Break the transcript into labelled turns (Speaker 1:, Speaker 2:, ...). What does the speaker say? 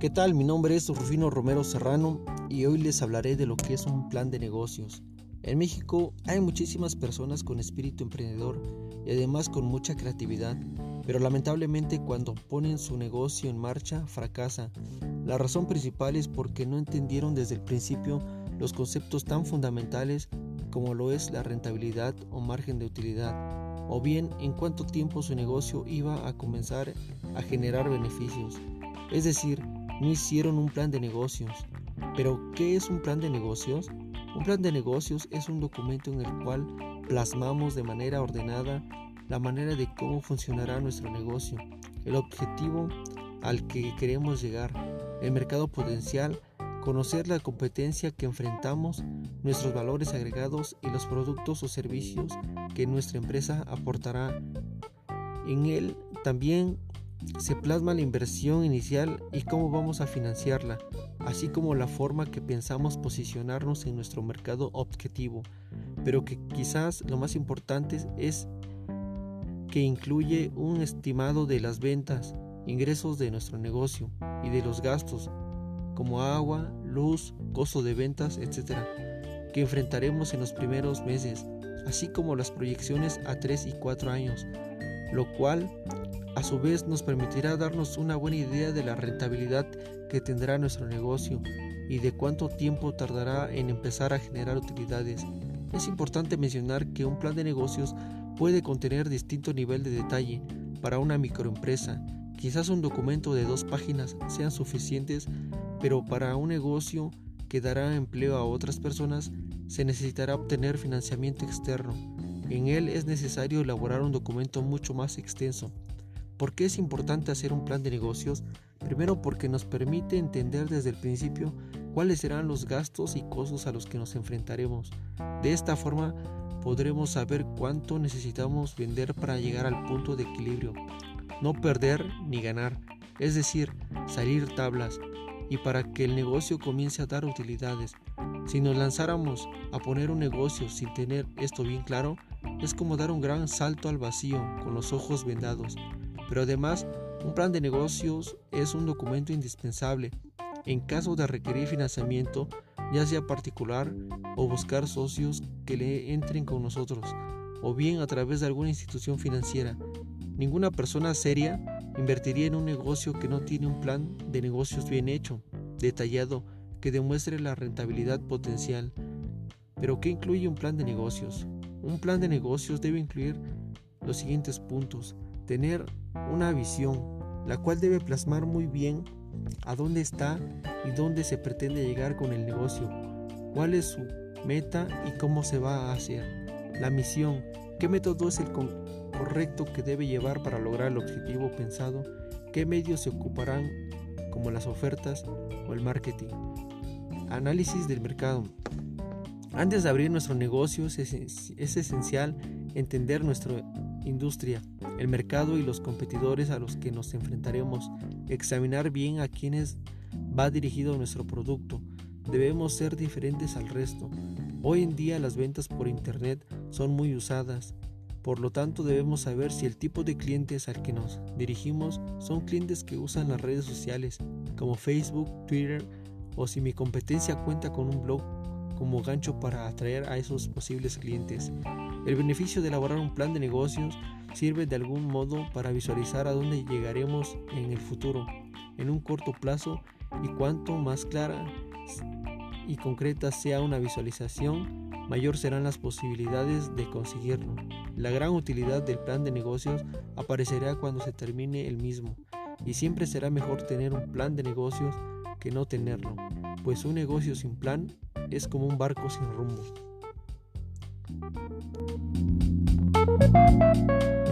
Speaker 1: ¿Qué tal? Mi nombre es Rufino Romero Serrano y hoy les hablaré de lo que es un plan de negocios. En México hay muchísimas personas con espíritu emprendedor y además con mucha creatividad, pero lamentablemente cuando ponen su negocio en marcha fracasa. La razón principal es porque no entendieron desde el principio los conceptos tan fundamentales como lo es la rentabilidad o margen de utilidad, o bien en cuánto tiempo su negocio iba a comenzar a generar beneficios. Es decir, no hicieron un plan de negocios. Pero, ¿qué es un plan de negocios? Un plan de negocios es un documento en el cual plasmamos de manera ordenada la manera de cómo funcionará nuestro negocio, el objetivo al que queremos llegar, el mercado potencial, conocer la competencia que enfrentamos, nuestros valores agregados y los productos o servicios que nuestra empresa aportará. En él también se plasma la inversión inicial y cómo vamos a financiarla, así como la forma que pensamos posicionarnos en nuestro mercado objetivo, pero que quizás lo más importante es que incluye un estimado de las ventas, ingresos de nuestro negocio y de los gastos, como agua, luz, costo de ventas, etc., que enfrentaremos en los primeros meses, así como las proyecciones a 3 y 4 años, lo cual a su vez nos permitirá darnos una buena idea de la rentabilidad que tendrá nuestro negocio y de cuánto tiempo tardará en empezar a generar utilidades. Es importante mencionar que un plan de negocios puede contener distinto nivel de detalle para una microempresa. Quizás un documento de dos páginas sean suficientes, pero para un negocio que dará empleo a otras personas se necesitará obtener financiamiento externo. En él es necesario elaborar un documento mucho más extenso ¿Por qué es importante hacer un plan de negocios? Primero porque nos permite entender desde el principio cuáles serán los gastos y costos a los que nos enfrentaremos. De esta forma podremos saber cuánto necesitamos vender para llegar al punto de equilibrio. No perder ni ganar, es decir, salir tablas y para que el negocio comience a dar utilidades. Si nos lanzáramos a poner un negocio sin tener esto bien claro, es como dar un gran salto al vacío con los ojos vendados. Pero además, un plan de negocios es un documento indispensable en caso de requerir financiamiento, ya sea particular o buscar socios que le entren con nosotros, o bien a través de alguna institución financiera. Ninguna persona seria invertiría en un negocio que no tiene un plan de negocios bien hecho, detallado, que demuestre la rentabilidad potencial. Pero ¿qué incluye un plan de negocios? Un plan de negocios debe incluir los siguientes puntos. Tener una visión, la cual debe plasmar muy bien a dónde está y dónde se pretende llegar con el negocio, cuál es su meta y cómo se va a hacer. La misión, qué método es el correcto que debe llevar para lograr el objetivo pensado, qué medios se ocuparán como las ofertas o el marketing. Análisis del mercado. Antes de abrir nuestro negocio es, esencial entender nuestra industria, el mercado y los competidores a los que nos enfrentaremos, examinar bien a quienes va dirigido nuestro producto. Debemos ser diferentes al resto. Hoy en día las ventas por Internet son muy usadas, por lo tanto debemos saber si el tipo de clientes al que nos dirigimos son clientes que usan las redes sociales como Facebook, Twitter o si mi competencia cuenta con un blog como gancho para atraer a esos posibles clientes. El beneficio de elaborar un plan de negocios sirve de algún modo para visualizar a dónde llegaremos en el futuro, en un corto plazo, y cuanto más clara y concreta sea una visualización, mayor serán las posibilidades de conseguirlo. La gran utilidad del plan de negocios aparecerá cuando se termine el mismo, y siempre será mejor tener un plan de negocios que no tenerlo, pues un negocio sin plan es como un barco sin rumbo. thank you